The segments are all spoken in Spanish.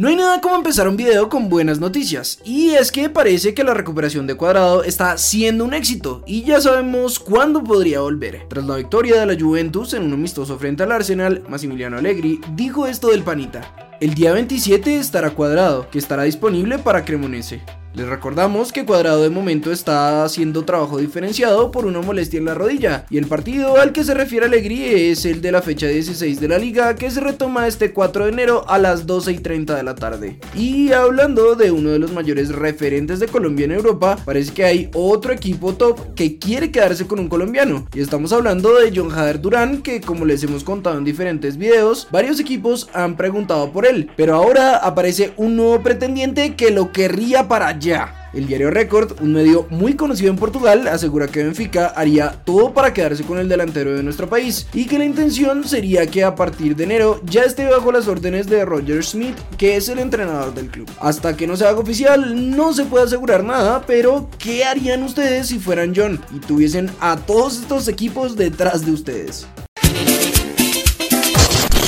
No hay nada como empezar un video con buenas noticias, y es que parece que la recuperación de Cuadrado está siendo un éxito, y ya sabemos cuándo podría volver. Tras la victoria de la Juventus en un amistoso frente al Arsenal, Massimiliano Allegri dijo esto del panita. El día 27 estará Cuadrado, que estará disponible para Cremonese. Les recordamos que Cuadrado de momento está haciendo trabajo diferenciado por una molestia en la rodilla y el partido al que se refiere Alegrí es el de la fecha 16 de la liga que se retoma este 4 de enero a las 12 y 30 de la tarde. Y hablando de uno de los mayores referentes de Colombia en Europa, parece que hay otro equipo top que quiere quedarse con un colombiano y estamos hablando de John Jader Durán que como les hemos contado en diferentes videos, varios equipos han preguntado por él, pero ahora aparece un nuevo pretendiente que lo querría para ya. El diario Record, un medio muy conocido en Portugal, asegura que Benfica haría todo para quedarse con el delantero de nuestro país y que la intención sería que a partir de enero ya esté bajo las órdenes de Roger Smith, que es el entrenador del club. Hasta que no se haga oficial, no se puede asegurar nada, pero ¿qué harían ustedes si fueran John y tuviesen a todos estos equipos detrás de ustedes?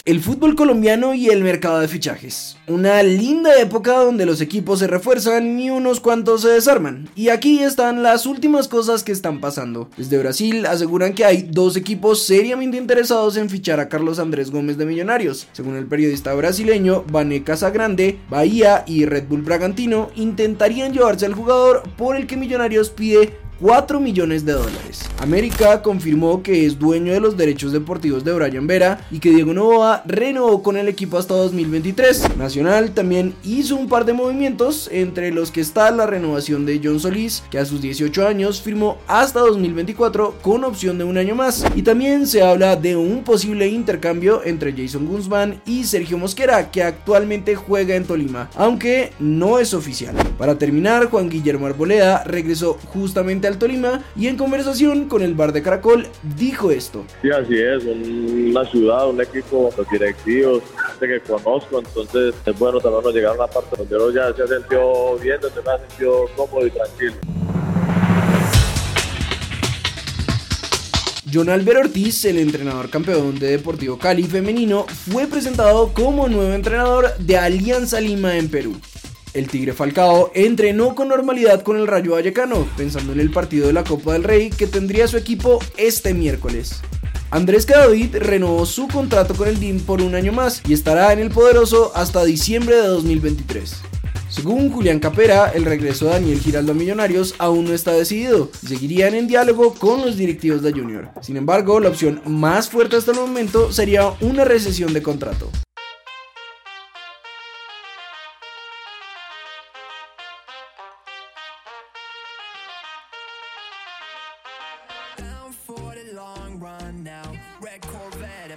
El fútbol colombiano y el mercado de fichajes. Una linda época donde los equipos se refuerzan y unos cuantos se desarman. Y aquí están las últimas cosas que están pasando. Desde Brasil aseguran que hay dos equipos seriamente interesados en fichar a Carlos Andrés Gómez de Millonarios. Según el periodista brasileño Vané Casagrande, Bahía y Red Bull Bragantino intentarían llevarse al jugador por el que Millonarios pide 4 millones de dólares. América confirmó que es dueño de los derechos deportivos de Brian Vera y que Diego Novoa renovó con el equipo hasta 2023. Nacional también hizo un par de movimientos, entre los que está la renovación de John Solís, que a sus 18 años firmó hasta 2024 con opción de un año más. Y también se habla de un posible intercambio entre Jason Guzmán y Sergio Mosquera, que actualmente juega en Tolima, aunque no es oficial. Para terminar, Juan Guillermo Arboleda regresó justamente al Tolima y en conversación con el bar de Caracol dijo esto. Sí, así es, una ciudad, un equipo, los directivos, gente que conozco, entonces es bueno también llegar a una parte donde uno ya se ha sentido bien, donde me ha sentido cómodo y tranquilo. John Albert Ortiz, el entrenador campeón de Deportivo Cali femenino, fue presentado como nuevo entrenador de Alianza Lima en Perú. El Tigre Falcao entrenó con normalidad con el Rayo Vallecano, pensando en el partido de la Copa del Rey que tendría su equipo este miércoles. Andrés Cadavid renovó su contrato con el DIM por un año más y estará en el poderoso hasta diciembre de 2023. Según Julián Capera, el regreso de Daniel Giraldo a Millonarios aún no está decidido y seguirían en diálogo con los directivos de Junior. Sin embargo, la opción más fuerte hasta el momento sería una recesión de contrato.